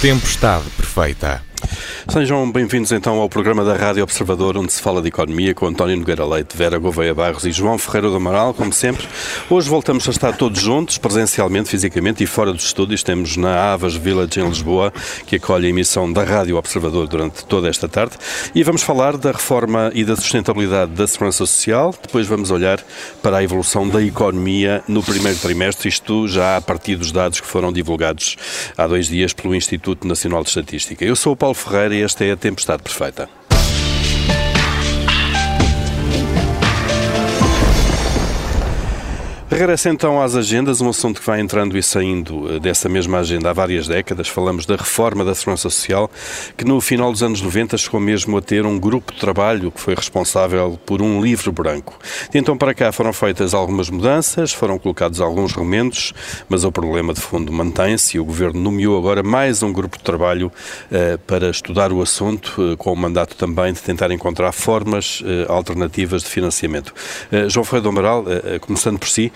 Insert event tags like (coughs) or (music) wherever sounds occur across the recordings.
Tempestade Perfeita. Sejam bem-vindos então ao programa da Rádio Observador, onde se fala de economia, com António Nogueira Leite, Vera Gouveia Barros e João Ferreira do Amaral, como sempre. Hoje voltamos a estar todos juntos, presencialmente, fisicamente e fora dos estúdios. Temos na Avas Village, em Lisboa, que acolhe a emissão da Rádio Observador durante toda esta tarde. E vamos falar da reforma e da sustentabilidade da segurança social. Depois vamos olhar para a evolução da economia no primeiro trimestre, isto já a partir dos dados que foram divulgados há dois dias pelo Instituto Nacional de Estatística. Eu sou o Paulo Ferreira esta é a Tempestade Perfeita. Regressa então às agendas, um assunto que vai entrando e saindo eh, dessa mesma agenda há várias décadas. Falamos da reforma da Segurança Social, que no final dos anos 90 chegou mesmo a ter um grupo de trabalho que foi responsável por um livro branco. De então para cá foram feitas algumas mudanças, foram colocados alguns remendos, mas o problema de fundo mantém-se e o Governo nomeou agora mais um grupo de trabalho uh, para estudar o assunto, uh, com o mandato também de tentar encontrar formas alternativas de financiamento. João Ferreira do Amaral, começando por si,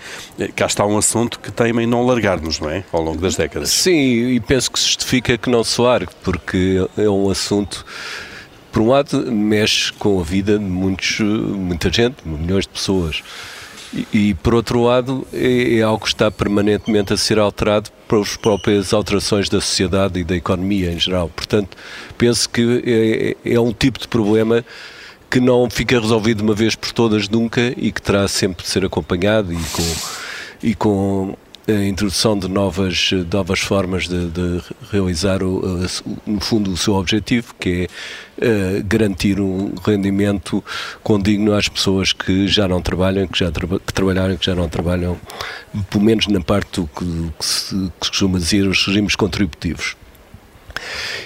cá está um assunto que temem não largar-nos, não é? Ao longo das décadas. Sim, e penso que se justifica que não se largue, porque é um assunto por um lado, mexe com a vida de muitos, muita gente, milhões de pessoas. E, e por outro lado, é, é, algo que está permanentemente a ser alterado pelas próprias alterações da sociedade e da economia em geral. Portanto, penso que é, é um tipo de problema que não fica resolvido uma vez por todas nunca e que terá sempre de ser acompanhado e com, e com a introdução de novas, novas formas de, de realizar, o, no fundo, o seu objetivo, que é uh, garantir um rendimento condigno às pessoas que já não trabalham, que já que trabalharam, que já não trabalham, pelo menos na parte do que, que se costuma dizer os regimes contributivos.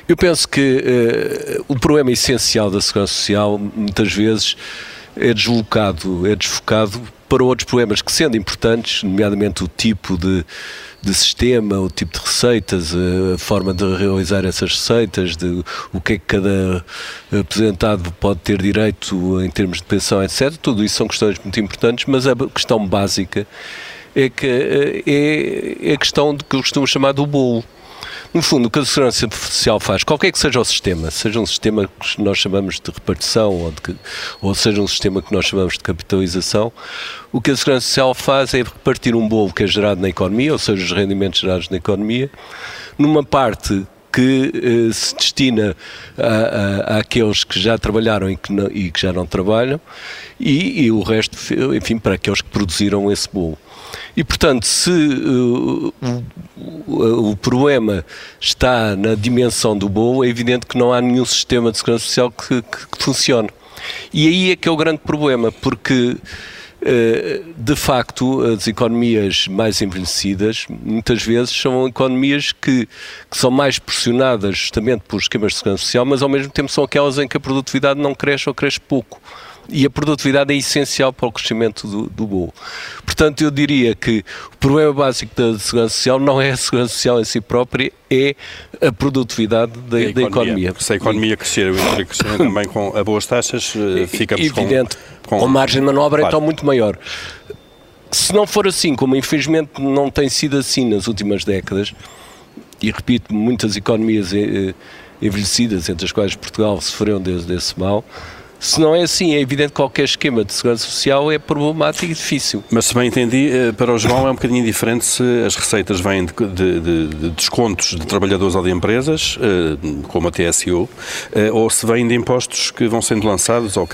Eu penso que uh, o problema essencial da segurança social, muitas vezes, é deslocado, é desfocado para outros problemas que, sendo importantes, nomeadamente o tipo de, de sistema, o tipo de receitas, a forma de realizar essas receitas, de o que é que cada aposentado pode ter direito em termos de pensão, etc. Tudo isso são questões muito importantes, mas a questão básica é que eh, é, é a questão de que eu costumo chamar do bolo. No fundo, o que a Segurança Social faz, qualquer que seja o sistema, seja um sistema que nós chamamos de repartição ou, de, ou seja um sistema que nós chamamos de capitalização, o que a Segurança Social faz é repartir um bolo que é gerado na economia, ou seja, os rendimentos gerados na economia, numa parte que eh, se destina a, a, àqueles que já trabalharam e que, não, e que já não trabalham, e, e, o resto, enfim, para aqueles que produziram esse bolo. E, portanto, se uh, o, o, problema está na dimensão do bolo, é evidente que não há nenhum sistema de segurança social que, que, que funcione. E aí é que é o grande problema, porque uh, de facto, as economias mais envelhecidas, muitas vezes, são economias que, que, são mais pressionadas justamente por esquemas de segurança social, mas ao mesmo tempo são aquelas em que a produtividade não cresce ou cresce pouco e a produtividade é essencial para o crescimento do, do bolo. Portanto, eu diria que o problema básico da segurança social não é a segurança social em si própria, é a produtividade da, a da economia. Se a economia crescer, e crescer (coughs) também com a boas taxas, eh, ficamos Evidente, com, com... margem de manobra claro. então muito maior. Se não for assim, como infelizmente não tem sido assim nas últimas décadas, e repito, muitas economias eh, envelhecidas, entre as quais Portugal sofreu desde esse mal, se não é assim, é evidente que qualquer esquema de segurança social é problemático e difícil. Mas se bem entendi, eh, para o João é um bocadinho diferente se as receitas vêm de, de, de, de descontos de trabalhadores ou de empresas, eh, como a TSU, eh, ou se vêm de impostos que vão sendo lançados ou,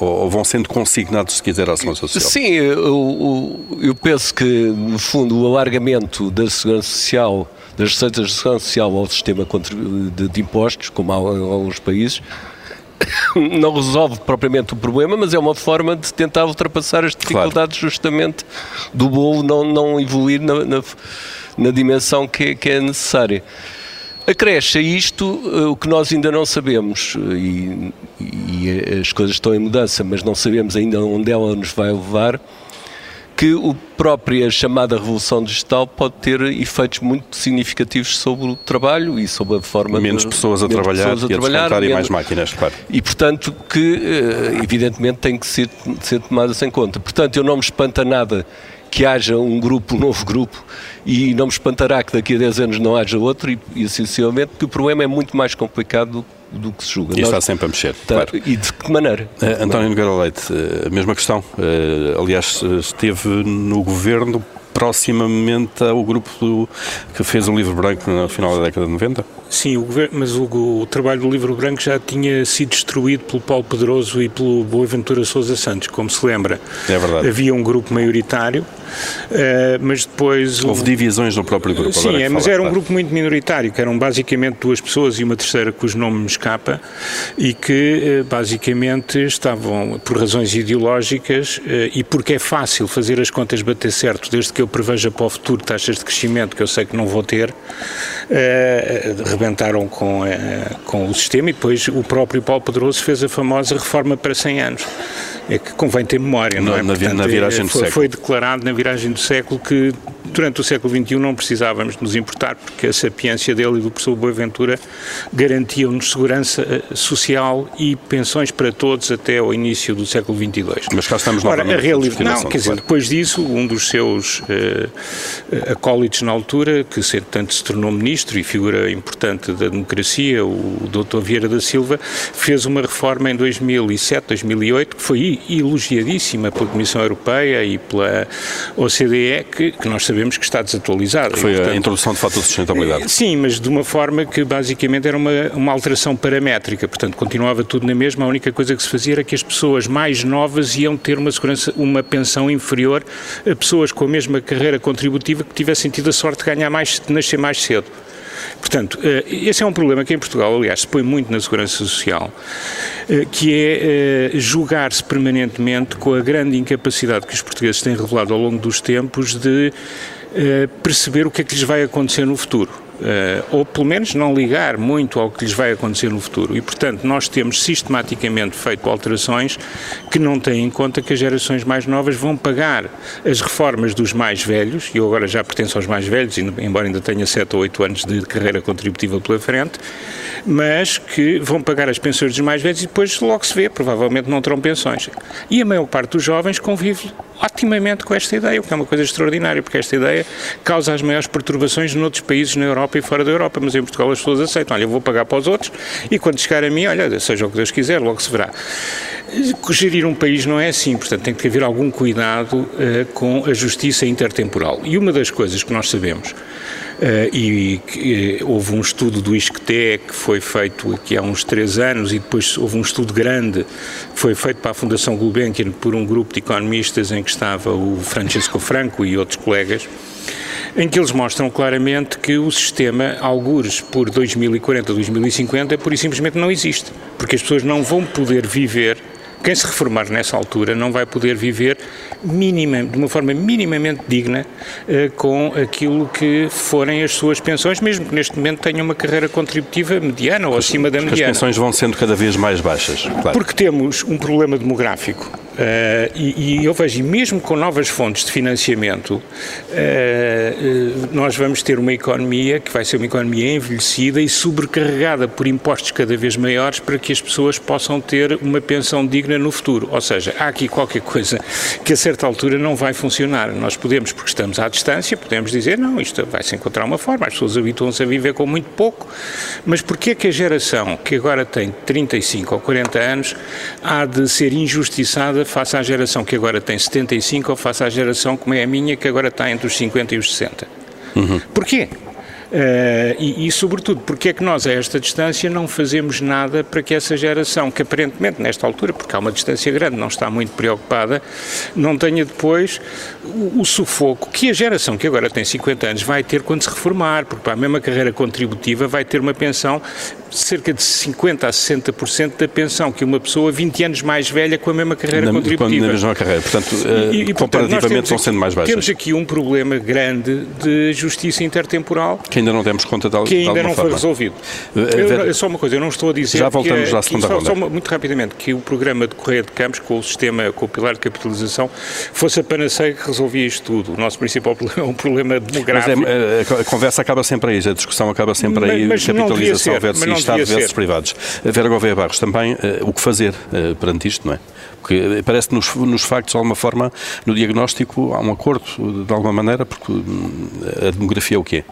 ou, vão sendo consignados, se quiser, à segurança social. Sim, eu, eu penso que, no fundo, o alargamento da segurança social das receitas de segurança social ao sistema de, de impostos, como há em alguns países, (coughs) não resolve propriamente o problema, mas é uma forma de tentar ultrapassar as dificuldades claro. justamente do bolo não, não evoluir na, na, na dimensão que, que é necessária. Acresce a isto eh, o que nós ainda não sabemos, e, e, as coisas estão em mudança, mas não sabemos ainda onde ela nos vai levar, que a própria chamada revolução digital pode ter efeitos muito significativos sobre o trabalho e sobre a forma menos de, pessoas a menos trabalhar, pessoas a, trabalhar menos, e mais máquinas, claro. E portanto que eh, evidentemente tem que ser, ser tomadas em conta. Portanto, eu não me espanta nada que haja um grupo, um novo grupo, e não me espantará que daqui a 10 anos não haja outro, e, e essencialmente que o problema é muito mais complicado do que se julga. E está sempre a mexer, tá, claro. E de que maneira? Uh, António Nogueira Leite, uh, a mesma questão. Uh, aliás, esteve no governo proximamente ao grupo do, que fez o livro branco no final da década de 90? Sim, o governo, mas o, o, trabalho do livro branco já tinha sido destruído pelo Paulo Pedroso e pelo Boaventura Sousa Santos, como se lembra. É verdade. Havia um grupo maioritário, uh, mas depois... Houve o... divisões no próprio grupo. Sim, é, mas era um grupo muito minoritário, que eram basicamente duas pessoas e uma terceira cujo nome me escapa, e que uh, basicamente estavam, por razões ideológicas, uh, e porque é fácil fazer as contas bater certo, desde que eu preveja para o futuro taxas de crescimento que eu sei que não vou ter, rebentaram com, com o sistema e depois o próprio Paulo Pedroso fez a famosa reforma para 100 anos. É que convém ter memória, não, não é? Na, Portanto, na viragem do foi, século. Foi declarado na viragem do século que durante o século XXI não precisávamos nos importar, porque a sapiência dele e do professor Boaventura garantiam-nos segurança eh, social e pensões para todos até ao início do século XXII. Mas cá estamos Ora, a realidade, não, quer dizer, depois disso, um dos seus uh, acólitos na altura, que tanto se tornou ministro e figura importante da democracia, o Dr. Vieira da Silva, fez uma reforma em 2007, 2008, que foi elogiadíssima pela Comissão Europeia e pela OCDE, que, que nós sabemos que está desatualizado. Foi e, portanto, a introdução de fator de sustentabilidade. Sim, mas de uma forma que basicamente era uma, uma alteração paramétrica, portanto continuava tudo na mesma, a única coisa que se fazia era que as pessoas mais novas iam ter uma segurança, uma pensão inferior a pessoas com a mesma carreira contributiva que tivessem tido a sorte de ganhar mais, de nascer mais cedo. Portanto, eh, esse é um problema que em Portugal, aliás, se põe muito na segurança social, eh, que é eh, julgar-se permanentemente com a grande incapacidade que os portugueses têm revelado ao longo dos tempos de perceber o que é que lhes vai acontecer no futuro. Uh, ou pelo menos não ligar muito ao que lhes vai acontecer no futuro. E, portanto, nós temos sistematicamente feito alterações que não têm em conta que as gerações mais novas vão pagar as reformas dos mais velhos, e eu agora já pertenço aos mais velhos, embora ainda tenha 7 ou 8 anos de carreira contributiva pela frente, mas que vão pagar as pensões dos mais velhos e depois logo se vê, provavelmente não terão pensões. E a maior parte dos jovens convive otimamente com esta ideia, o que é uma coisa extraordinária, porque esta ideia causa as maiores perturbações noutros países na Europa e fora da Europa, mas em Portugal as pessoas aceitam, olha, eu vou pagar para os outros e quando chegar a mim, olha, seja o que Deus quiser, logo se verá. Gerir um país não é assim, portanto tem que haver algum cuidado uh, com a justiça intertemporal. E uma das coisas que nós sabemos Uh, e, e uh, houve um estudo do ISCTE que foi feito aqui há uns três anos e depois houve um estudo grande que foi feito para a Fundação Gulbenkian por um grupo de economistas em que estava o Francisco Franco e outros colegas em que eles mostram claramente que o sistema, algures por 2040, 2050, por e simplesmente não existe, porque as pessoas não vão poder viver quem se reformar nessa altura não vai poder viver mínima, de uma forma minimamente digna uh, com aquilo que forem as suas pensões, mesmo que neste momento tenham uma carreira contributiva mediana ou acima da mediana. As pensões vão sendo cada vez mais baixas, claro. Porque temos um problema demográfico Uh, e, e, eu vejo, mesmo com novas fontes de financiamento, uh, uh, nós vamos ter uma economia que vai ser uma economia envelhecida e sobrecarregada por impostos cada vez maiores para que as pessoas possam ter uma pensão digna no futuro. Ou seja, há aqui qualquer coisa que a certa altura não vai funcionar. Nós podemos, porque estamos à distância, podemos dizer, não, isto vai-se encontrar uma forma, as pessoas habituam-se a viver com muito pouco, mas porquê é que a geração que agora tem 35 ou 40 anos há de ser injustiçada face à geração que agora tem 75 ou face à geração como é a minha, que agora está entre os 50 e os 60. Uhum. Porquê? Uh, e, e, sobretudo, porque é que nós, a esta distância, não fazemos nada para que essa geração, que aparentemente, nesta altura, porque há uma distância grande, não está muito preocupada, não tenha depois o, o sufoco que a geração que agora tem 50 anos vai ter quando se reformar, porque para a mesma carreira contributiva vai ter uma pensão cerca de 50% a 60% da pensão que uma pessoa 20 anos mais velha com a mesma carreira na, contributiva. Na mesma carreira, portanto, e, e, comparativamente vão sendo mais baixas. Temos aqui um problema grande de justiça intertemporal. Que ainda não temos conta de Que ainda não forma. foi resolvido. É eu, só uma coisa, eu não estou a dizer Já voltamos que, à segunda só, ronda. Só muito rapidamente, que o programa de Correia de Campos, com o sistema, com o pilar de capitalização, fosse a panaceia que resolvia isto tudo. O nosso principal (laughs) problema é um problema demográfico. Mas é, a, a, conversa acaba sempre aí, a discussão acaba sempre mas, aí, mas capitalização versus Estado versus ser. privados. Vera Gouveia Barros, também o que fazer perante isto, não é? Porque parece que nos, nos factos, de alguma forma, no diagnóstico há um acordo, de alguma maneira, porque hum, a demografia é o que é.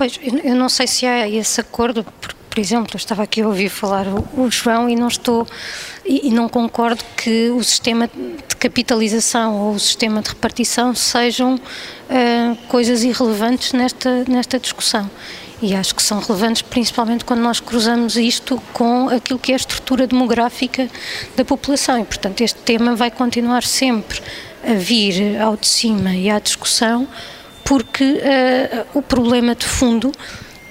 Pois, eu não sei se há esse acordo, porque, por exemplo, eu estava aqui a ouvir falar o, João e não estou e, e, não concordo que o sistema de capitalização ou o sistema de repartição sejam uh, coisas irrelevantes nesta, nesta discussão. E acho que são relevantes principalmente quando nós cruzamos isto com aquilo que é a estrutura demográfica da população. E, portanto, este tema vai continuar sempre a vir ao de cima e à discussão porque uh, o problema de fundo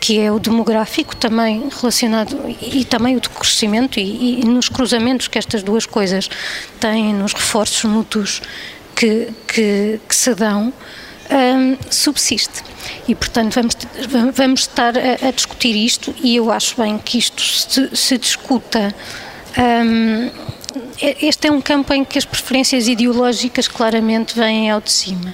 que é o demográfico também relacionado e, e também o de crescimento e, e, nos cruzamentos que estas duas coisas têm nos reforços mútuos que, que, que se dão um, subsiste. E portanto vamos vamos estar a, a, discutir isto e eu acho bem que isto se, se discuta. Um, este é um campo em que as preferências ideológicas claramente vêm ao de cima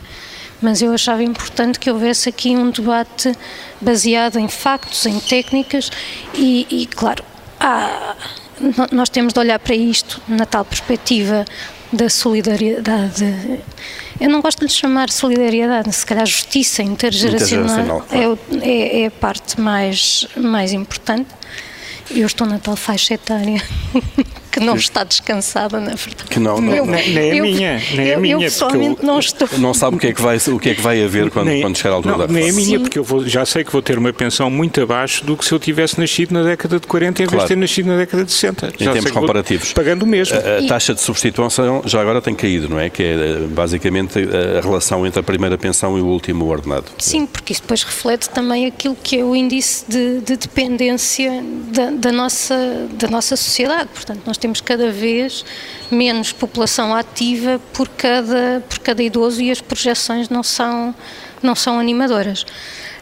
mas eu achava importante que houvesse aqui um debate baseado em factos, em técnicas e, e claro, há, nós temos de olhar para isto na tal perspectiva da solidariedade. Eu não gosto de lhe chamar solidariedade, se calhar justiça intergeracional, intergeracional é, é, é, a parte mais, mais importante. Eu estou na tal faixa etária (laughs) que não está descansada, na verdade. Que não, não, eu, nem, nem a minha, nem eu, a minha. Eu pessoalmente eu, não estou. Não sabe o que é que vai, o que é que vai haver quando, nem, quando chegar a altura não, da Nem a minha, porque eu vou, já sei que vou ter uma pensão muito abaixo do que se eu tivesse nascido na década de 40 em vez de ter nascido na década de 60. Em já termos comparativos. Pagando o mesmo. A, a, taxa de substituição já agora tem caído, não é? Que é basicamente a relação entre a primeira pensão e o último ordenado. Sim, porque isso depois reflete também aquilo que é o índice de, de dependência da, da, nossa, da nossa sociedade. Portanto, nós temos cada vez vez menos população ativa por cada, por cada idoso e as projeções não são, não são animadoras.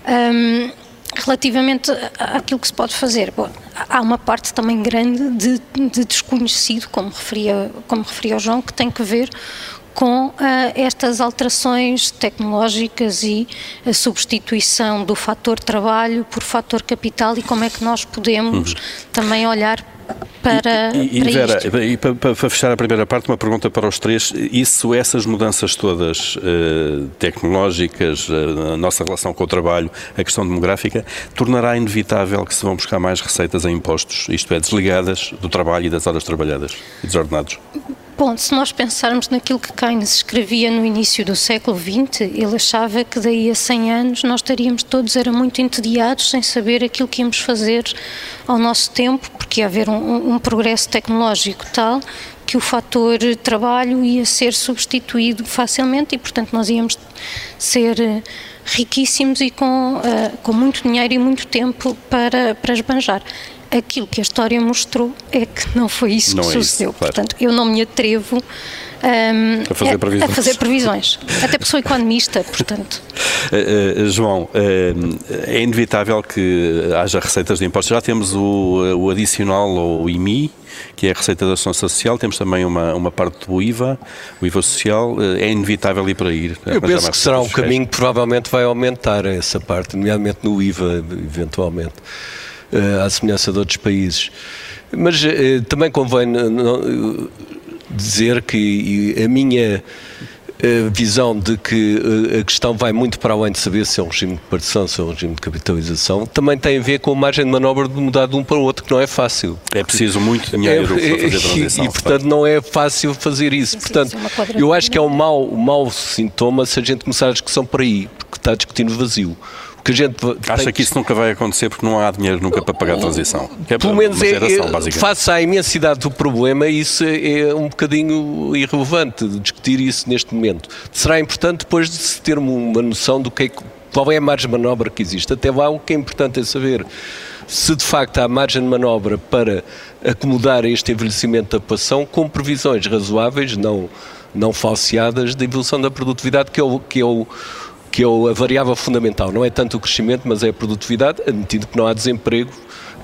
Um, relativamente àquilo que se pode fazer, bom, há uma parte também grande de, de desconhecido, como referia, como referia o João, que tem que ver com uh, estas alterações tecnológicas e a substituição do fator trabalho por fator capital e como é que nós podemos uhum. também olhar para, e, e, para Vera. E para, para, fechar a primeira parte, uma pergunta para os três. Isso, essas mudanças todas uh, tecnológicas, uh, a nossa relação com o trabalho, a questão demográfica, tornará inevitável que se vão buscar mais receitas em impostos, isto é, desligadas do trabalho e das horas trabalhadas e desordenados? Bom, se nós pensarmos naquilo que Keynes escrevia no início do século XX, ele achava que daí a 100 anos nós estaríamos todos era muito entediados sem saber aquilo que íamos fazer ao nosso tempo, porque ia haver um, um progresso tecnológico tal que o fator trabalho ia ser substituído facilmente e, portanto, nós íamos ser eh, riquíssimos e com, uh, com muito dinheiro e muito tempo para, para esbanjar aquilo que a história mostrou é que não foi isso não que é sucedeu. Isso, claro. Portanto, eu não me atrevo um, a, fazer a, a, fazer previsões. Até porque sou economista, portanto. Uh, (laughs) uh, João, uh, é inevitável que haja receitas de impostos. Já temos o, o adicional ou o IMI, que é a receita da ação social, temos também uma, uma parte do IVA, o IVA social, é inevitável ir para ir. Eu penso que será um caminho que provavelmente vai aumentar essa parte, nomeadamente no IVA, eventualmente. À semelhança de outros países. Mas também convém dizer que a minha eh, visão de que a questão vai muito para além de saber se é um regime de partição, se é um regime de capitalização, também tem a ver com a margem de manobra de mudar de um para o outro, que não é fácil. É preciso muito dinheiro é, para fazer a transição. E, portanto, não é fácil fazer isso. Portanto, eu acho que é um mau, um mau sintoma se a gente começar a discussão por aí, porque está discutindo vazio que a gente Acha que isso nunca vai acontecer porque não há dinheiro nunca para pagar a transição? É Pelo menos é, geração, é, face à imensidade do problema, isso é um bocadinho irrelevante discutir isso neste momento. Será importante depois de se ter uma noção do que é, qual é a margem de manobra que existe. Até lá o que é importante é saber se de facto há margem de manobra para acomodar este envelhecimento da população com previsões razoáveis, não, não falseadas, da evolução da produtividade, que é o, que é o que é a variável fundamental. Não é tanto o crescimento, mas é a produtividade, admitindo que não há desemprego,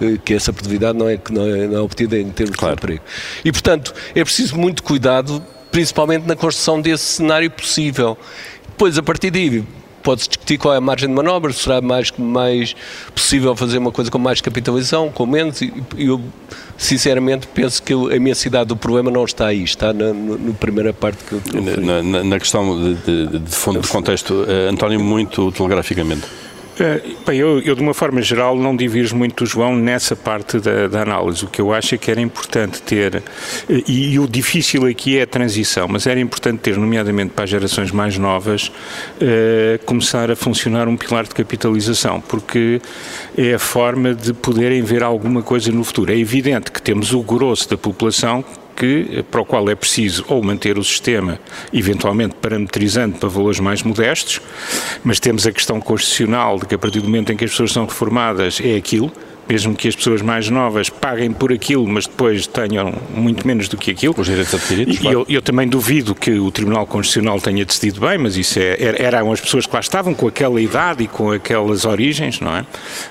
eh, que essa produtividade não é, que não é, não é obtida em termos claro. de emprego. E, portanto, é preciso muito cuidado, principalmente na construção desse cenário possível. Depois, a partir daí, pode-se discutir qual é a margem de manobra, será mais, mais possível fazer uma coisa com mais capitalização, com menos, e eu sinceramente penso que a minha cidade do problema não está aí, está na, na primeira parte que eu, na, na, na, questão de, de, de fundo de contexto, uh, António, muito telegraficamente. Eh, bem, eu, eu, de uma forma geral não divirjo muito o João nessa parte da, da, análise. O que eu acho é que era importante ter, eh, e, e, o difícil aqui é a transição, mas era importante ter, nomeadamente para as gerações mais novas, eh, começar a funcionar um pilar de capitalização, porque é a forma de poderem ver alguma coisa no futuro. É evidente que temos o grosso da população que, para o qual é preciso ou manter o sistema, eventualmente parametrizando para valores mais modestos, mas temos a questão constitucional de que a partir do momento em que as pessoas são reformadas é aquilo, mesmo que as pessoas mais novas paguem por aquilo, mas depois tenham muito menos do que aquilo. Os direitos adquiridos. E claro. eu, eu, também duvido que o Tribunal Constitucional tenha decidido bem, mas isso é, eram as pessoas que lá estavam com aquela idade e com aquelas origens, não é?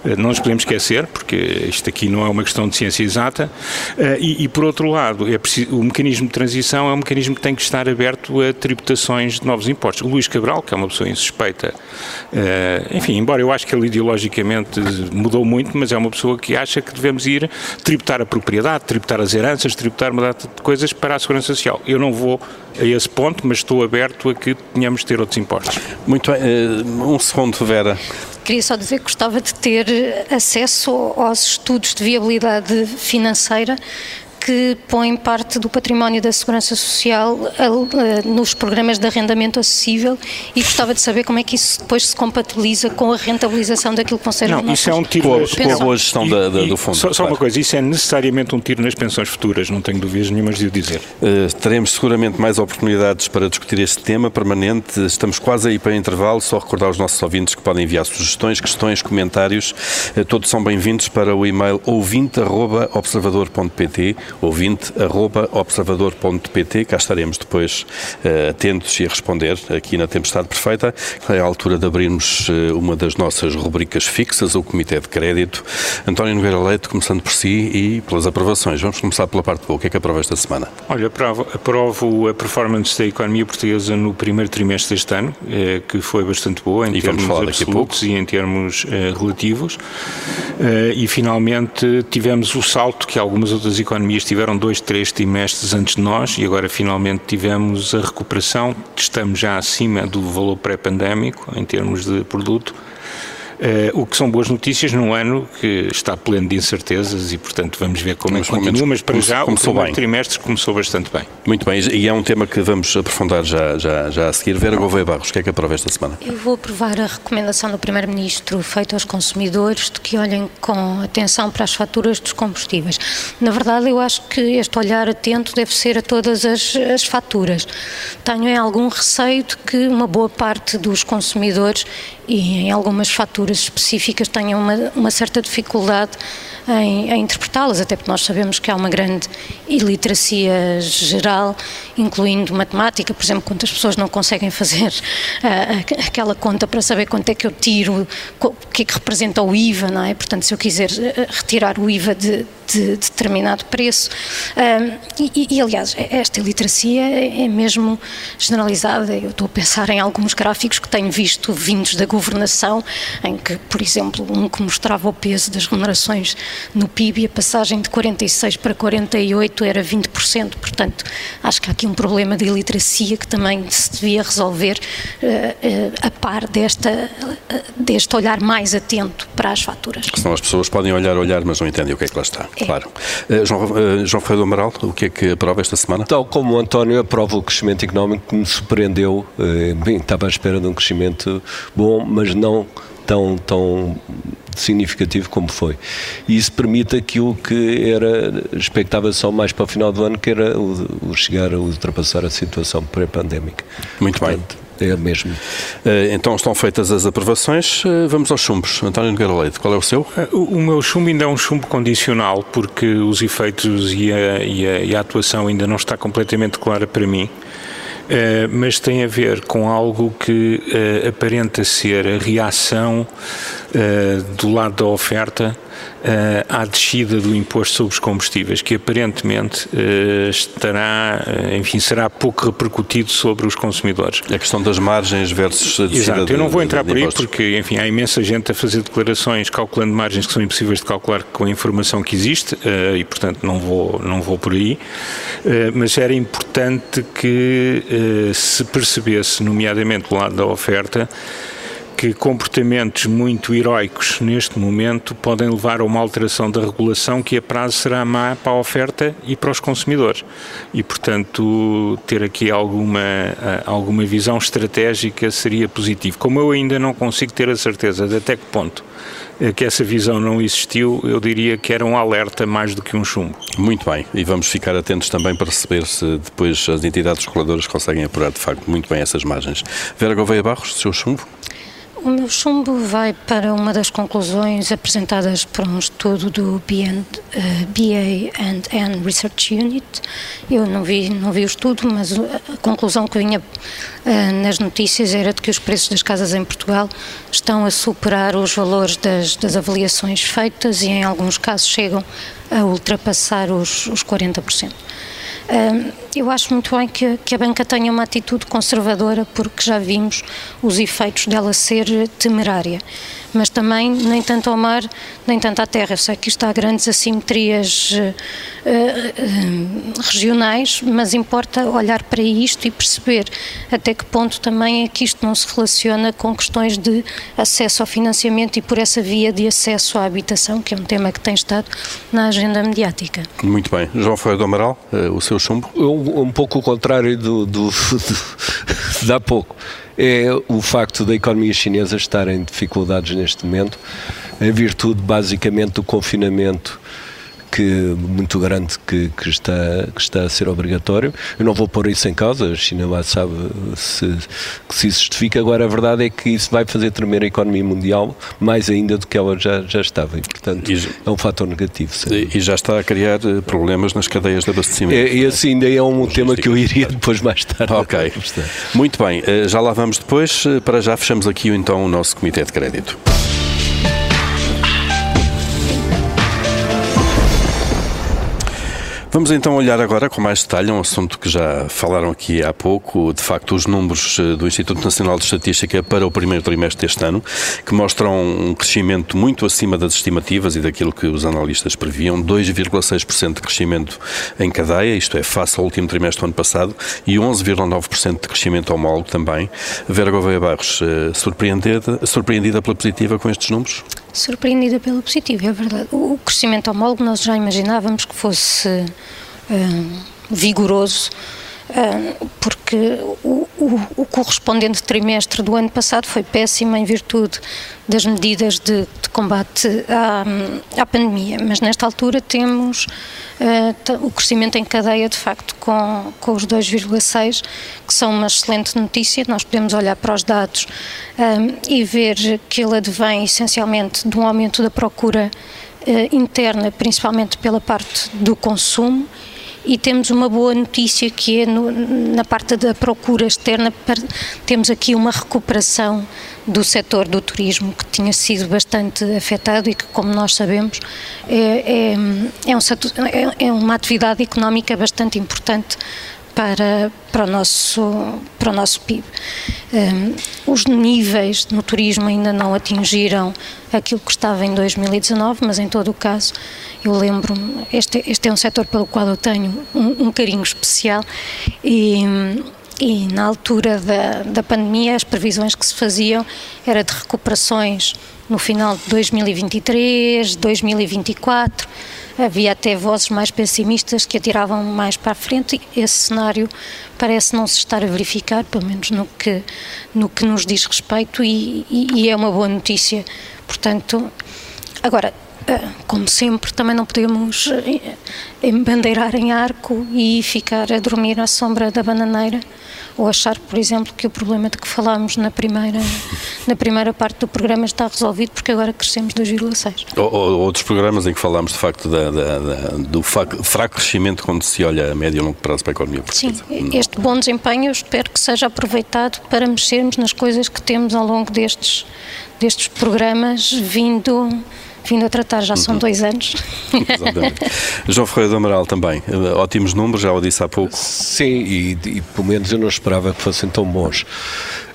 Eh, não nos podemos esquecer, porque isto aqui não é uma questão de ciência exata. Eh, e, e por outro lado, é preciso, o mecanismo de transição é um mecanismo que tem que estar aberto a tributações de novos impostos. O Luís Cabral, que é uma pessoa insuspeita, eh, enfim, embora eu acho que ele ideologicamente mudou muito, mas é uma pessoa pessoa que acha que devemos ir tributar a propriedade, tributar as heranças, tributar uma data de coisas para a segurança social. Eu não vou a esse ponto, mas estou aberto a que tenhamos de ter outros impostos. Muito bem. Eh, um segundo, Vera. Queria só dizer que gostava de ter acesso aos estudos de viabilidade financeira que põe parte do património da Segurança Social nos programas de arrendamento acessível e gostava de saber como é que isso depois se compatibiliza com a rentabilização daquilo que vão ser Não, isso é um tiro com a boa gestão e, da, da, do fundo. Só, só claro. uma coisa, isso é necessariamente um tiro nas pensões futuras, não tenho dúvidas nenhumas de o dizer. Uh, teremos seguramente mais oportunidades para discutir este tema permanente. Estamos quase aí para intervalo. Só recordar aos nossos ouvintes que podem enviar sugestões, questões, comentários. Uh, todos são bem-vindos para o e-mail ouvinte.observador.pt ouvinte.observador.pt. Cá estaremos depois uh, atentos e a responder aqui na Tempestade Perfeita. É a altura de abrirmos uh, uma das nossas rubricas fixas, o Comitê de Crédito. António Nogueira Leite, começando por si e pelas aprovações. Vamos começar pela parte boa. O que é que aprova esta semana? Olha, aprovo, aprovo a performance da economia portuguesa no primeiro trimestre deste ano, eh, que foi bastante boa em e termos absolutos e em termos relativos. e finalmente tivemos o salto que algumas outras economias tiveram dois, três trimestres antes de nós e agora finalmente tivemos a recuperação. Estamos já acima do valor pré-pandémico em termos de produto o que são boas notícias num ano que está pleno de incertezas e, portanto, vamos ver como é que continua, mas para já o primeiro bem. trimestre começou bastante bem. Muito bem, e é um tema que vamos aprofundar já, já, já a seguir. Vera Gouveia Barros, o que é que aprova esta semana? Eu vou aprovar a recomendação do Primeiro-Ministro feita aos consumidores de que olhem com atenção para as faturas dos combustíveis. Na verdade, eu acho que este olhar atento deve ser a todas as, as faturas. Tenho algum receio de que uma boa parte dos consumidores e em algumas faturas específicas tenham uma, uma certa dificuldade em, em interpretá-las, até porque nós sabemos que há uma grande iliteracia geral, incluindo matemática, por exemplo, quantas pessoas não conseguem fazer uh, aquela conta para saber quanto é que eu tiro, o que é que representa o IVA, não é? Portanto, se eu quiser uh, retirar o IVA de, de, determinado preço. Uh, e, e, aliás, esta iliteracia é, é mesmo generalizada. Eu estou a pensar em alguns gráficos que tenho visto vindos da governação, em que, por exemplo, um que mostrava o peso das remunerações no PIB e a passagem de 46 para 48 era 20%. Portanto, acho que há aqui um problema de iliteracia que também se devia resolver uh, uh, a par desta, uh, deste olhar mais atento para as faturas. Senão as pessoas podem olhar, olhar, mas não entendem o que é que lá está. É. Claro. João, João Ferreira do Amaral, o que é que aprova esta semana? Tal como o António aprova o crescimento económico que me surpreendeu. bem, estava à espera de um crescimento bom, mas não tão, tão significativo como foi. E isso permite aquilo que era, expectava só mais para o final do ano, que era o, o chegar a ultrapassar a situação pré-pandémica. Muito Portanto, bem. É mesmo. Eh, então estão feitas as aprovações, eh, vamos aos chumbos. António Nogueira Leite, qual é o seu? Eh, o, o, meu chumbo ainda é um chumbo condicional, porque os efeitos e a, e a, e a atuação ainda não está completamente clara para mim. Uh, mas tem a ver com algo que uh, aparenta ser a reação uh, do lado da oferta à descida do imposto sobre os combustíveis, que aparentemente uh, estará, uh, enfim, será pouco repercutido sobre os consumidores. A questão das margens versus a descida Exato, eu não vou entrar por aí porque, enfim, há imensa gente a fazer declarações calculando margens que são impossíveis de calcular com a informação que existe e, portanto, não vou, não vou por aí. Mas era importante que se percebesse, nomeadamente do lado da oferta, que comportamentos muito heroicos neste momento podem levar a uma alteração da regulação que a prazo será má para a oferta e para os consumidores. E, portanto, ter aqui alguma, alguma visão estratégica seria positivo. Como eu ainda não consigo ter a certeza de até que ponto que essa visão não existiu, eu diria que era um alerta mais do que um chumbo. Muito bem, e vamos ficar atentos também para perceber se depois as entidades reguladoras conseguem apurar de facto muito bem essas margens. Vera Gouveia Barros, seu chumbo? O meu chumbo vai para uma das conclusões apresentadas por um estudo do BN, uh, BA&N Research Unit. Eu não vi, não vi o estudo, mas a conclusão que vinha uh, nas notícias era de que os preços das casas em Portugal estão a superar os valores das, das avaliações feitas e em alguns casos chegam a ultrapassar os, os 40%. Eu acho muito bem que, que, a banca tenha uma atitude conservadora, porque já vimos os efeitos dela ser temerária. Mas também nem tanto ao mar, nem tanto à terra. Eu sei que isto há grandes assimetrias uh, uh, regionais, mas importa olhar para isto e perceber até que ponto também é que isto não se relaciona com questões de acesso ao financiamento e por essa via de acesso à habitação, que é um tema que tem estado na agenda mediática. Muito bem. João Ferreira do Amaral, uh, o seu chumbo? Um, um pouco o contrário do, do, (laughs) do, de há pouco. É o facto da economia chinesa estar em dificuldades neste momento, em virtude basicamente do confinamento que, muito grande que, que, está, que está a ser obrigatório. Eu não vou pôr isso em causa, a China lá sabe se, que se isso justifica. Agora, a verdade é que isso vai fazer tremer a economia mundial mais ainda do que ela já, já estava e, portanto, e, é um fator negativo. E, e, já está a criar eh, problemas nas cadeias de abastecimento. É, esse ainda é um tema que eu iria depois mais tarde. Ok. Muito bem, eh, já lá vamos depois. Eh, para já fechamos aqui então o nosso Comitê de Crédito. Vamos então olhar agora com mais detalhe um assunto que já falaram aqui há pouco, de facto, os números do Instituto Nacional de Estatística para o primeiro trimestre deste ano, que mostram um crescimento muito acima das estimativas e daquilo que os analistas previam, 2,6% de crescimento em cadeia, isto é, face ao último trimestre do ano passado, e 11,9% de crescimento homólogo também. Vera Gouveia Barros, surpreendida, surpreendida pela positiva com estes números? Surpreendida pelo positivo, é verdade. O crescimento homólogo nós já imaginávamos que fosse uh, vigoroso, porque o, o, o, correspondente trimestre do ano passado foi péssimo em virtude das medidas de, de combate à, à, pandemia. Mas nesta altura temos uh, o crescimento em cadeia, de facto, com, com os 2,6, que são uma excelente notícia. Nós podemos olhar para os dados um, e ver que ele advém essencialmente de um aumento da procura uh, interna, principalmente pela parte do consumo e temos uma boa notícia que é no, na parte da procura externa, temos aqui uma recuperação do setor do turismo que tinha sido bastante afetado e que, como nós sabemos, é, é, é, um é, é uma atividade económica bastante importante para, para, o, nosso, para o nosso PIB. Um, os níveis no turismo ainda não atingiram aquilo que estava em 2019, mas em todo o caso, eu lembro-me, este, este é um setor pelo qual eu tenho um, um carinho especial e. E na altura da, da pandemia, as previsões que se faziam era de recuperações no final de 2023, 2024 havia até vozes mais pessimistas que atiravam mais para a frente esse cenário parece não se estar a verificar, pelo menos no que, no que nos diz respeito e, e, e é uma boa notícia. Portanto, agora, como sempre, também não podemos eh, embandeirar em arco e ficar a dormir à sombra da bananeira ou achar, por exemplo, que o problema de que falámos na primeira, na primeira parte do programa está resolvido porque agora crescemos 2,6. Ou, ou, outros programas em que falámos de facto da, da, da, do fraco crescimento quando se olha a médio e longo prazo para a economia portuguesa. Sim, este bom desempenho eu espero que seja aproveitado para mexermos nas coisas que temos ao longo destes, destes programas, vindo vindo a tratar, já são uhum. dois anos. (laughs) Exatamente. João Ferreira do Amaral também, ótimos números, já o disse há pouco. Sim, e, e pelo menos eu não esperava que fossem tão bons.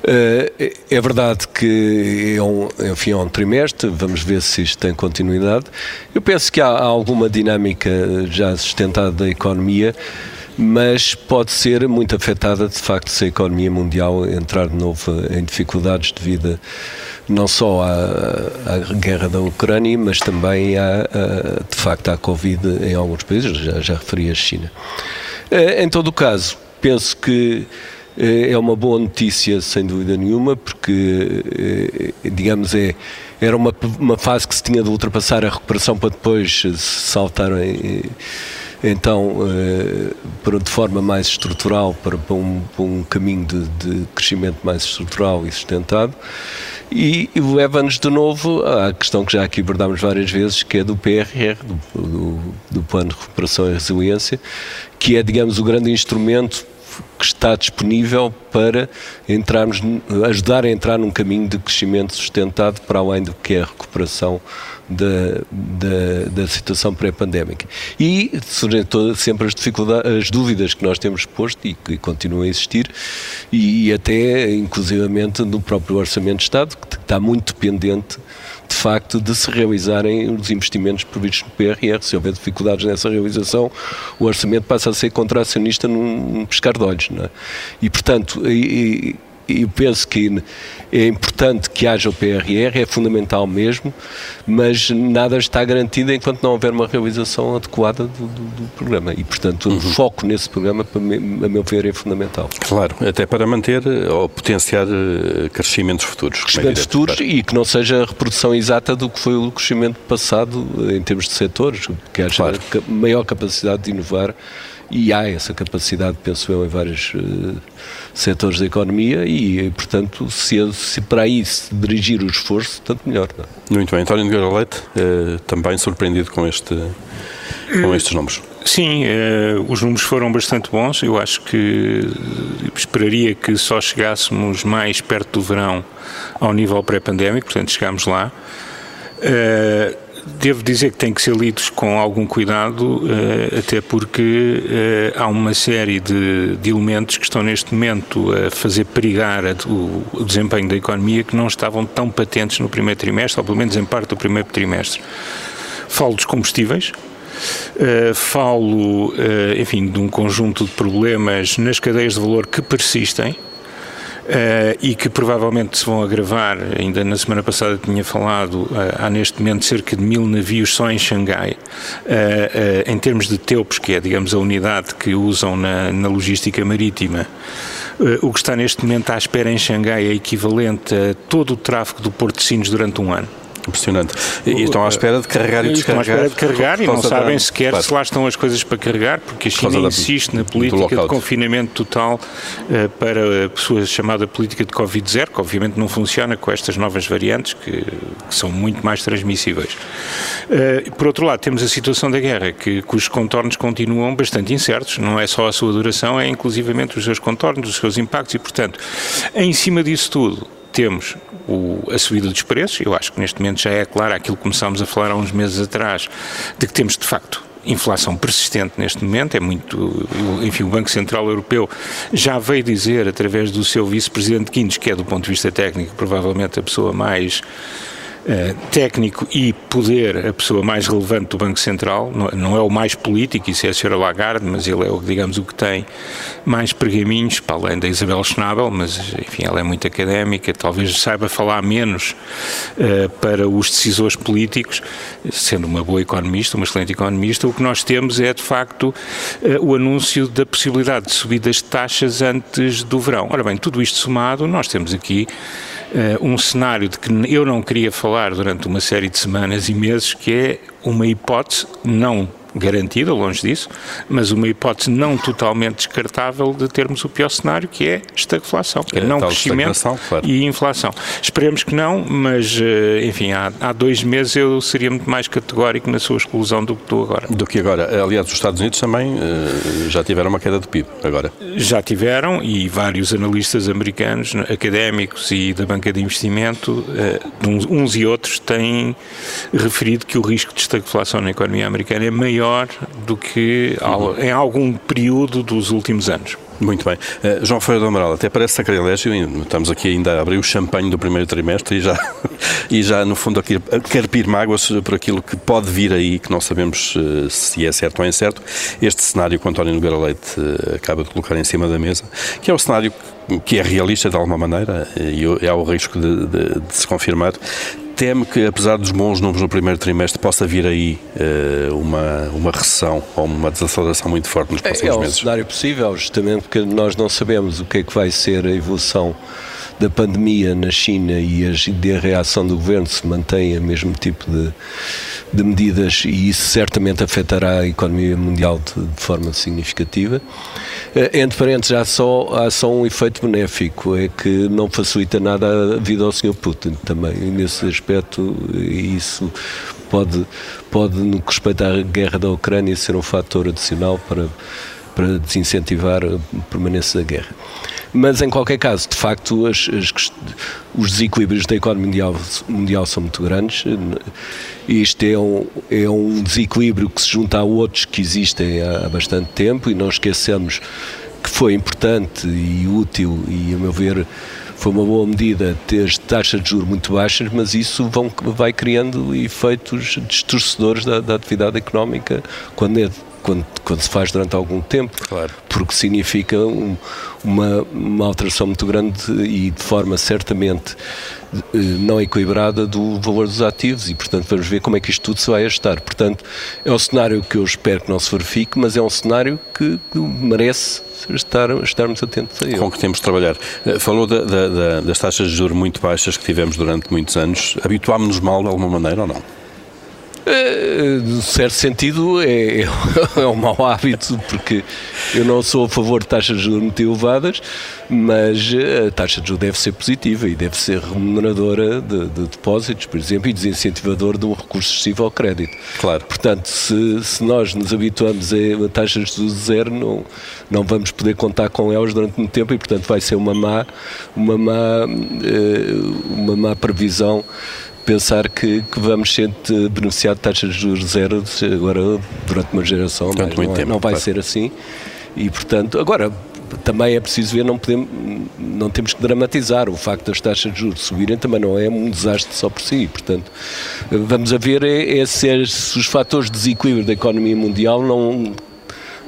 Uh, é verdade que é um, enfim, é um trimestre, vamos ver se isto tem continuidade. Eu penso que há, há alguma dinâmica já sustentada da economia, mas pode ser muito afetada de facto se a economia mundial entrar de novo em dificuldades devido não só à, à, guerra da Ucrânia, mas também à, à, de facto à Covid em alguns países, já, já referi a China. Eh, em todo o caso, penso que eh, é uma boa notícia, sem dúvida nenhuma, porque, eh, digamos, é, era uma, uma fase que se tinha de ultrapassar a recuperação para depois saltar em então, uh, de forma mais estrutural, para, um, caminho de, de, crescimento mais estrutural e sustentado. E, e leva-nos de novo à questão que já aqui abordámos várias vezes, que é do PRR, do, do, do Plano de Recuperação e Resiliência, que é, digamos, o grande instrumento que está disponível para entrarmos, ajudar a entrar num caminho de crescimento sustentado para além do que é a recuperação da, da, da situação pré-pandémica. E surgem todas, sempre as dificuldades, as dúvidas que nós temos posto e que continuam a existir, e, e até inclusivamente no próprio Orçamento de Estado, que está muito dependente de facto de se realizarem os investimentos previstos no PRR. Se houver dificuldades nessa realização, o orçamento passa a ser contracionista num pescar de olhos. É? E, portanto, e, eu penso que é importante que haja o PRR, é fundamental mesmo, mas nada está garantido enquanto não houver uma realização adequada do, do, do programa. E, portanto, uhum. o foco nesse programa, a meu ver, é fundamental. Claro, até para manter ou potenciar eh, crescimentos futuros. É crescimentos é futuros claro. e que não seja a reprodução exata do que foi o crescimento passado em termos de setores, que haja claro. maior capacidade de inovar e há essa capacidade, penso eu, em vários uh, setores da economia e, portanto, se, se para aí se dirigir o esforço, tanto melhor. Não? É? Muito bem. António Nogueira Leite, uh, também surpreendido com, este, com estes números. Sim, uh, os números foram bastante bons. Eu acho que esperaria que só chegássemos mais perto do verão ao nível pré-pandémico, portanto, chegámos lá. Uh, devo dizer que têm que ser lidos com algum cuidado, uh, até porque uh, há uma série de, de, elementos que estão neste momento a fazer perigar o, desempenho da economia que não estavam tão patentes no primeiro trimestre, ou pelo menos em parte do primeiro trimestre. Falo dos combustíveis, Uh, falo, uh, enfim, de um conjunto de problemas nas cadeias de valor que persistem, e que provavelmente se vão agravar. Ainda na semana passada tinha falado, uh, há neste momento cerca de mil navios só em Xangai, uh, em termos de TEUPS, que é, digamos, a unidade que usam na, na logística marítima. o que está neste momento à espera em Xangai é equivalente a todo o tráfego do Porto de Sinos durante um ano. Impressionante. E estão à espera de carregar e descarregar. Estão à espera de carregar e não sabem sequer claro. se lá estão as coisas para carregar, porque a China insiste na política de confinamento total uh, para a sua chamada política de Covid-0, que obviamente não funciona com estas novas variantes que, que são muito mais transmissíveis. Uh, por outro lado, temos a situação da guerra, que, cujos contornos continuam bastante incertos, não é só a sua duração, é inclusivamente os seus contornos, os seus impactos e, portanto, em cima disso tudo, temos o, a subida dos preços, eu acho que neste momento já é claro aquilo que começámos a falar há uns meses atrás, de que temos de facto inflação persistente neste momento, é muito, enfim, o Banco Central Europeu já veio dizer através do seu vice-presidente Quintos, que é do ponto de vista técnico provavelmente a pessoa mais Uh, técnico e poder a pessoa mais relevante do Banco Central, não, não, é o mais político, isso é a Sra. Lagarde, mas ele é, o, digamos, o que tem mais pergaminhos, para além da Isabel Schnabel, mas, enfim, ela é muito académica, talvez saiba falar menos uh, para os decisores políticos, sendo uma boa economista, uma excelente economista, o que nós temos é, de facto, uh, o anúncio da possibilidade de subidas de taxas antes do verão. Ora bem, tudo isto somado, nós temos aqui uh, um cenário de que eu não queria falar durante uma série de semanas e meses, que é uma hipótese, não garantida, longe disso, mas uma hipótese não totalmente descartável de termos o pior cenário, que é estagflação, que é, não crescimento claro. e inflação. Esperemos que não, mas, eh, enfim, há, há dois meses eu seria muito mais categórico na sua exclusão do que estou agora. Do que agora. Aliás, os Estados Unidos também uh, já tiveram uma queda do PIB, agora. Já tiveram, e vários analistas americanos, académicos e da banca de investimento, uh, uns e outros, têm referido que o risco de estagflação na economia americana é maior do que em algum período dos últimos anos. Muito bem. Uh, João Ferreira do Amaral, até parece sacrilégio, estamos aqui ainda a abrir o champanhe do primeiro trimestre e já, (laughs) e já no fundo, aqui carpir mágoas por aquilo que pode vir aí, que não sabemos uh, se é certo ou incerto. Este cenário que o António Nogueira Leite uh, acaba de colocar em cima da mesa, que é o cenário que é realista de alguma maneira e há o risco de, de, de se confirmar, teme que, apesar dos bons números no primeiro trimestre, possa vir aí uh, uma, uma recessão ou uma desaceleração muito forte nos próximos é, é meses? É um cenário possível, justamente porque nós não sabemos o que é que vai ser a evolução da pandemia na China e a, a reação do governo se mantém o mesmo tipo de, de, medidas e isso certamente afetará a economia mundial de, de forma significativa. Eh, entre parênteses, há só, há só um efeito benéfico, é que não facilita nada a vida ao Sr. Putin também, e nesse aspecto isso pode, pode, no que respeita à guerra da Ucrânia, ser um fator adicional para, para desincentivar a permanência da guerra. Mas, em qualquer caso, de facto, as, as, os desequilíbrios da economia mundial, mundial são muito grandes. Isto é um, é um desequilíbrio que se junta a outros que existem há, há bastante tempo e não esqueçamos que foi importante e útil e, a meu ver, foi uma boa medida ter taxas de juros muito baixas, mas isso vão, vai criando efeitos distorcedores da, da atividade económica quando é quando, quando se faz durante algum tempo, claro. porque significa um, uma, uma alteração muito grande e de forma certamente eh, não equilibrada do valor dos ativos e, portanto, vamos ver como é que isto tudo se vai ajustar. Portanto, é um cenário que eu espero que não se verifique, mas é um cenário que, que merece estar, estarmos atentos a ele. Com que temos de trabalhar. Eh, falou da, da, das taxas de juros muito baixas que tivemos durante muitos anos. Habituámos-nos mal de alguma maneira ou não? No certo sentido, é, (laughs) é um mau hábito, porque eu não sou a favor de taxas de juros muito elevadas, mas a taxa de juros deve ser positiva e deve ser remuneradora de, de depósitos, por exemplo, e desincentivador de um recurso excessivo ao crédito. Claro. Portanto, se, se nós nos habituamos a taxas de juros zero, não, não vamos poder contar com elas durante muito tempo e, portanto, vai ser uma má, uma má, eh, uma má previsão pensar que, que vamos ser beneficiar de taxas de juros zero agora durante uma geração, durante muito não, é, tempo, não vai claro. ser assim. E portanto, agora também é preciso ver, não, podemos, não temos que dramatizar. O facto das taxas de juros subirem também não é um desastre só por si. Portanto, vamos a ver é, é se os fatores de desequilíbrio da economia mundial não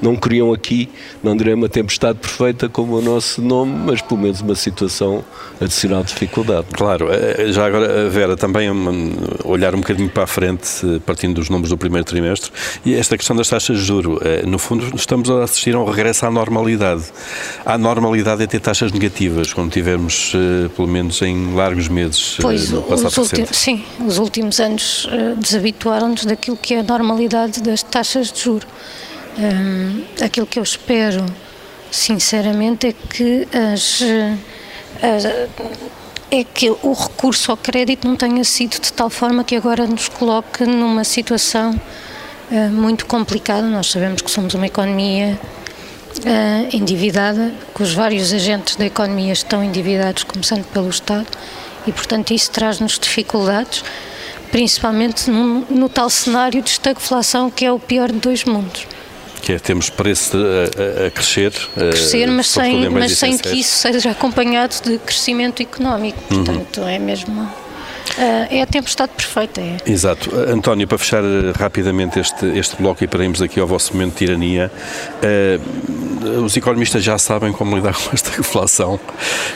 não criam aqui, não direi uma tempestade perfeita como o nosso nome, mas pelo menos uma situação adicional de dificuldade. Claro, eh, já agora, eh, Vera, também olhar um bocadinho para a frente, eh, partindo dos números do primeiro trimestre, e esta questão das taxas de juro, no fundo estamos a assistir a um regresso à normalidade. A normalidade é ter taxas negativas, como tivemos pelo menos em largos meses pois, no passado os últimos, Sim, os últimos anos desabituaram-nos daquilo que é a normalidade das taxas de juro. Um, aquilo que eu espero, sinceramente, é que as, as, é que o recurso ao crédito não tenha sido de tal forma que agora nos coloque numa situação uh, muito complicada. Nós sabemos que somos uma economia uh, endividada, que os vários agentes da economia estão endividados, começando pelo Estado, e portanto isso traz-nos dificuldades, principalmente no, no tal cenário de estagflação que é o pior de dois mundos que é temos preço a, a, crescer. A crescer, mas sem, mas sem que isso seja acompanhado de crescimento económico. Uhum. Portanto, uhum. é mesmo. Uh, é a tempestade perfeita. É. Exato. António, para fechar rapidamente este, este bloco e para irmos aqui ao vosso momento de tirania, uh, os economistas já sabem como lidar (laughs) com esta inflação.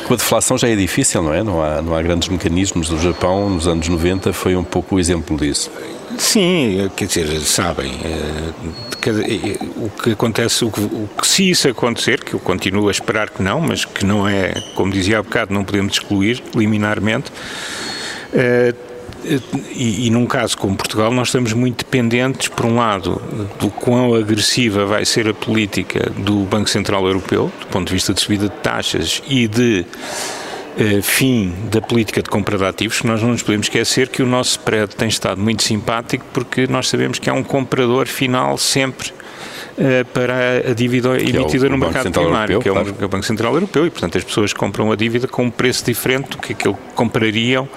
Com a deflação já é difícil, não é? Não há, não há grandes mecanismos. O Japão, nos anos 90, foi um pouco o exemplo disso. Sim, quer dizer, sabem. Eh, eh, o que acontece, o que, o que, se isso acontecer, que eu continuo a esperar que não, mas que não é, como dizia há bocado, não podemos excluir liminarmente, uh, e, e, num caso como Portugal, nós estamos muito dependentes, por um lado, do quão agressiva vai ser a política do Banco Central Europeu, do ponto de vista de subida de taxas e de eh, fim da política de compra de ativos, nós não nos podemos esquecer que o nosso spread tem estado muito simpático porque nós sabemos que há um comprador final sempre para a dívida que emitida é no mercado primário, Europeu, que é, claro. o, é o Banco Central Europeu, e portanto as pessoas compram a dívida com um preço diferente do que aquilo que comprariam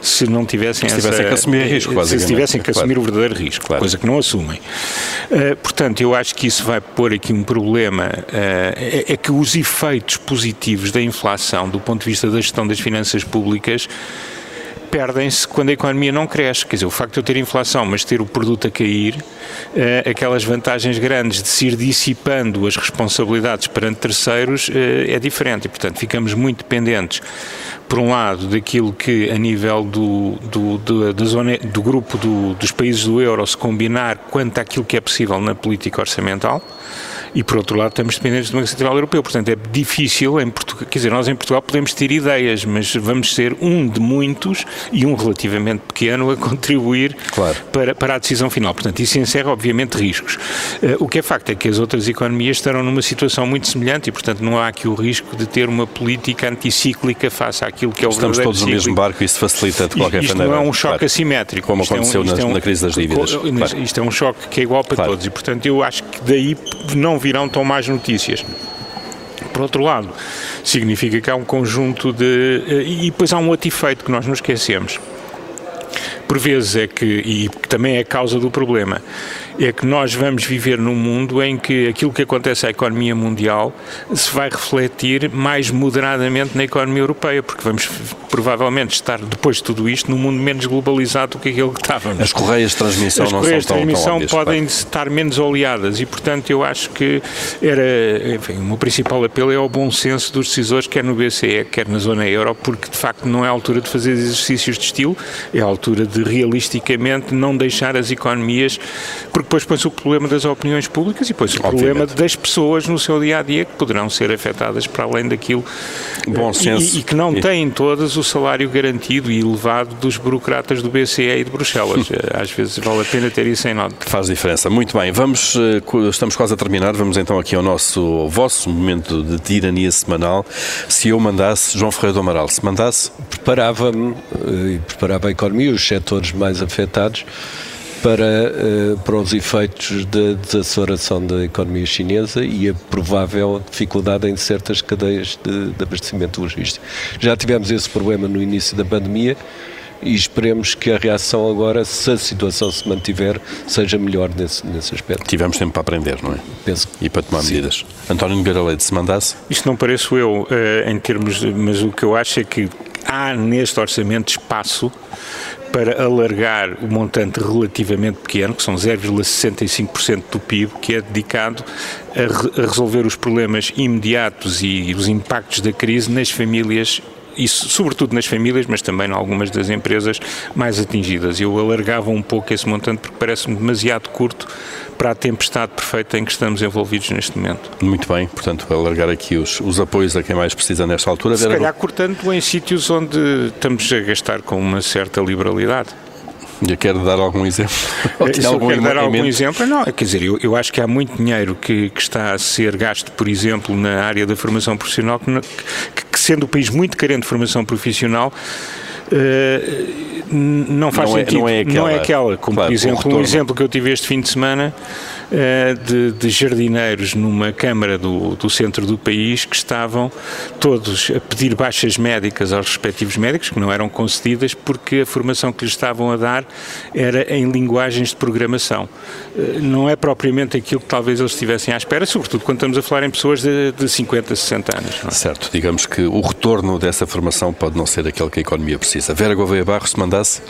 se não tivessem, se tivessem essa, que assumir risco, se tivessem que assumir o verdadeiro risco, claro. coisa que não assumem. Uh, portanto, eu acho que isso vai pôr aqui um problema, uh, é, é que os efeitos positivos da inflação, do ponto de vista da gestão das finanças públicas, perdem-se quando a economia não cresce. Quer dizer, o facto de eu ter inflação, mas ter o produto a cair, uh, aquelas vantagens grandes de se ir dissipando as responsabilidades perante terceiros uh, é diferente. E, portanto, ficamos muito dependentes, por um lado, daquilo que, a nível do, do, do, da zona, do grupo do, dos países do euro, se combinar quanto àquilo que é possível na política orçamental e por outro lado estamos dependentes do Banco Central Europeu. Portanto, é difícil em Portugal, quer dizer, nós em Portugal podemos ter ideias, mas vamos ser um de muitos e um relativamente pequeno a contribuir claro. para, para a decisão final. Portanto, isso encerra, obviamente, riscos. Uh, o que é facto é que as outras economias estarão numa situação muito semelhante e, portanto, não há aqui o risco de ter uma política anticíclica face àquilo que é o Estamos todos no mesmo barco e isso facilita de qualquer isto maneira. Isto não é um choque claro. assimétrico. Como aconteceu é um, na, é um, na, crise das dívidas. Claro. Isto é um choque que é igual para todos e, portanto, eu acho que daí não virão tão más notícias. Por outro lado, significa que há um conjunto de. Eh, e depois há um outro efeito que nós não esquecemos. Por vezes é que, e que também é a causa do problema, é que nós vamos viver num mundo em que aquilo que acontece à economia mundial se vai refletir mais moderadamente na economia europeia, porque vamos provavelmente estar, depois de tudo isto, num mundo menos globalizado do que aquele que estávamos. As correias de transmissão As não correias são de transmissão tão podem claro. estar menos oleadas e, portanto, eu acho que era, enfim, o meu principal apelo é ao bom senso dos decisores, quer no BCE, quer na zona euro, porque de facto não é a altura de fazer exercícios de estilo, é a altura de realisticamente não deixar as economias, porque depois põe-se o problema das opiniões públicas e põe-se o problema das pessoas no seu dia a dia que poderão ser afetadas para além daquilo Bom senso. E, e que não têm todas o salário garantido e elevado dos burocratas do BCE e de Bruxelas. (laughs) Às vezes vale a pena ter isso em nota. Faz diferença. Muito bem, vamos, eh, estamos quase a terminar. Vamos então aqui ao nosso ao vosso momento de tirania semanal. Se eu mandasse, João Ferreira do Amaral, se mandasse? Preparava-me eh, e preparava a economia, os setores mais afetados para, uh, para os efeitos da desaceleração da economia chinesa e a provável dificuldade em certas cadeias de, de abastecimento logístico. Já tivemos esse problema no início da pandemia e esperemos que a reação agora, se a situação se mantiver, seja melhor nesse, nesse aspecto. Tivemos tempo para aprender, não é? Penso E para tomar sim. medidas. António Nogueira Leite, se mandasse? Isto não pareço eu, uh, em termos, de, mas o que eu acho é que há neste orçamento espaço para alargar o montante relativamente pequeno, que são 0,65% do PIB, que é dedicado a, re a resolver os problemas imediatos e os impactos da crise nas famílias isso sobretudo nas famílias, mas também em algumas das empresas mais atingidas. Eu alargava um pouco esse montante porque parece-me demasiado curto para a tempestade perfeita em que estamos envolvidos neste momento. Muito bem, portanto, alargar aqui os, os apoios a quem mais precisa nesta altura. Se calhar cortando em sítios onde estamos a gastar com uma certa liberalidade. Já quero dar algum exemplo? (laughs) Se algum quero dar algum exemplo, não, quer dizer, eu, eu acho que há muito dinheiro que, que, está a ser gasto, por exemplo, na área da formação profissional, que, que sendo o país muito carente de formação profissional, Uh, não faz não é, sentido. Não é aquela, não é aquela como claro, por exemplo, um exemplo que eu tive este fim de semana uh, de, de, jardineiros numa Câmara do, do, centro do país que estavam todos a pedir baixas médicas aos respectivos médicos, que não eram concedidas porque a formação que lhes estavam a dar era em linguagens de programação. Uh, não é propriamente aquilo que talvez eles estivessem à espera, sobretudo quando estamos a falar em pessoas de, de 50, 60 anos. É? Certo, digamos que o retorno dessa formação pode não ser aquele que a economia precisa precisa. Vera Gouveia Barros, se mandasse?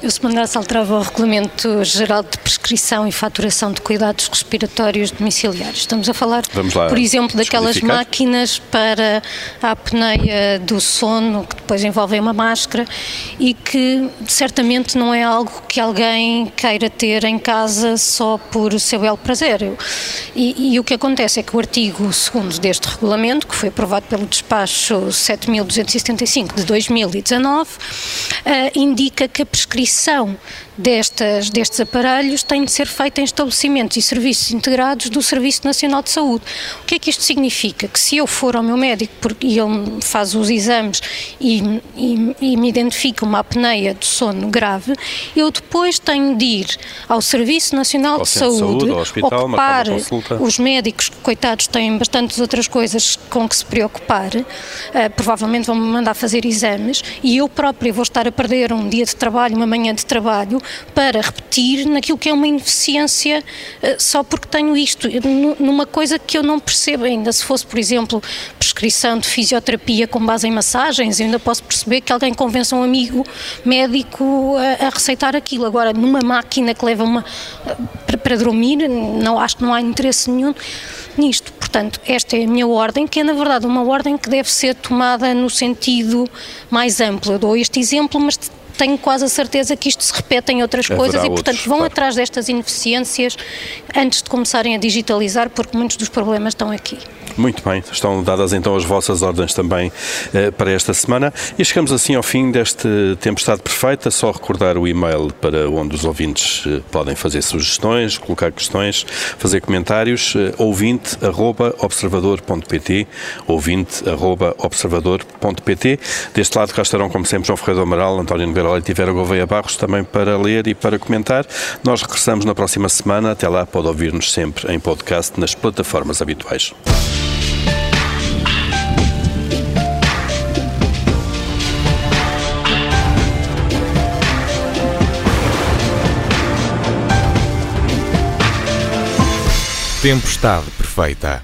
Eu, se mandasse, alterava o Regulamento Geral de Prescrição e Faturação de Cuidados Respiratórios Domiciliários. Estamos a falar, por exemplo, daquelas máquinas para a apneia do sono, que depois envolvem uma máscara e que certamente não é algo que alguém queira ter em casa só por seu belo prazer. E, e o que acontece é que o artigo 2 deste regulamento, que foi aprovado pelo despacho 7275 de 2019, uh, indica que a prescrição são destas, destes aparelhos tem de ser feita em estabelecimentos e serviços integrados do Serviço Nacional de Saúde. O que é que isto significa? Que se eu for ao meu médico porque, e ele faz os exames e, e, e me identifica uma apneia de sono grave, eu depois tenho de ir ao Serviço Nacional ao de Saúde, saúde hospital, ocupar os médicos, coitados, têm bastantes outras coisas com que se preocupar, uh, provavelmente vão-me mandar fazer exames e eu própria vou estar a perder um dia de trabalho, uma manhã de trabalho, para repetir naquilo que é uma ineficiência uh, só porque tenho isto, numa coisa que eu não percebo ainda. Se fosse, por exemplo, prescrição de fisioterapia com base em massagens, eu ainda posso perceber que alguém convença um amigo médico a, a receitar aquilo. Agora, numa máquina que leva uma, para, para dormir, não, acho que não há interesse nenhum nisto. Portanto, esta é a minha ordem, que é na verdade uma ordem que deve ser tomada no sentido mais amplo. Eu dou este exemplo, mas tenho quase a certeza que isto se repete em outras Haverá coisas e, portanto, outros, vão claro. atrás destas ineficiências antes de começarem a digitalizar, porque muitos dos problemas estão aqui. Muito bem, estão dadas então as vossas ordens também eh, para esta semana e chegamos assim ao fim deste Tempestade Perfeita. Só recordar o e-mail para onde os ouvintes eh, podem fazer sugestões, colocar questões, fazer comentários, eh, ouvinte.observador.pt ouvinte.observador.pt Deste lado cá estarão, como sempre, João Ferreira do Amaral, António Nogueira Leite e Vera Gouveia Barros, também para ler e para comentar. Nós regressamos na próxima semana. Até lá, pode ouvir-nos sempre em podcast nas plataformas habituais. Tempestade perfeita.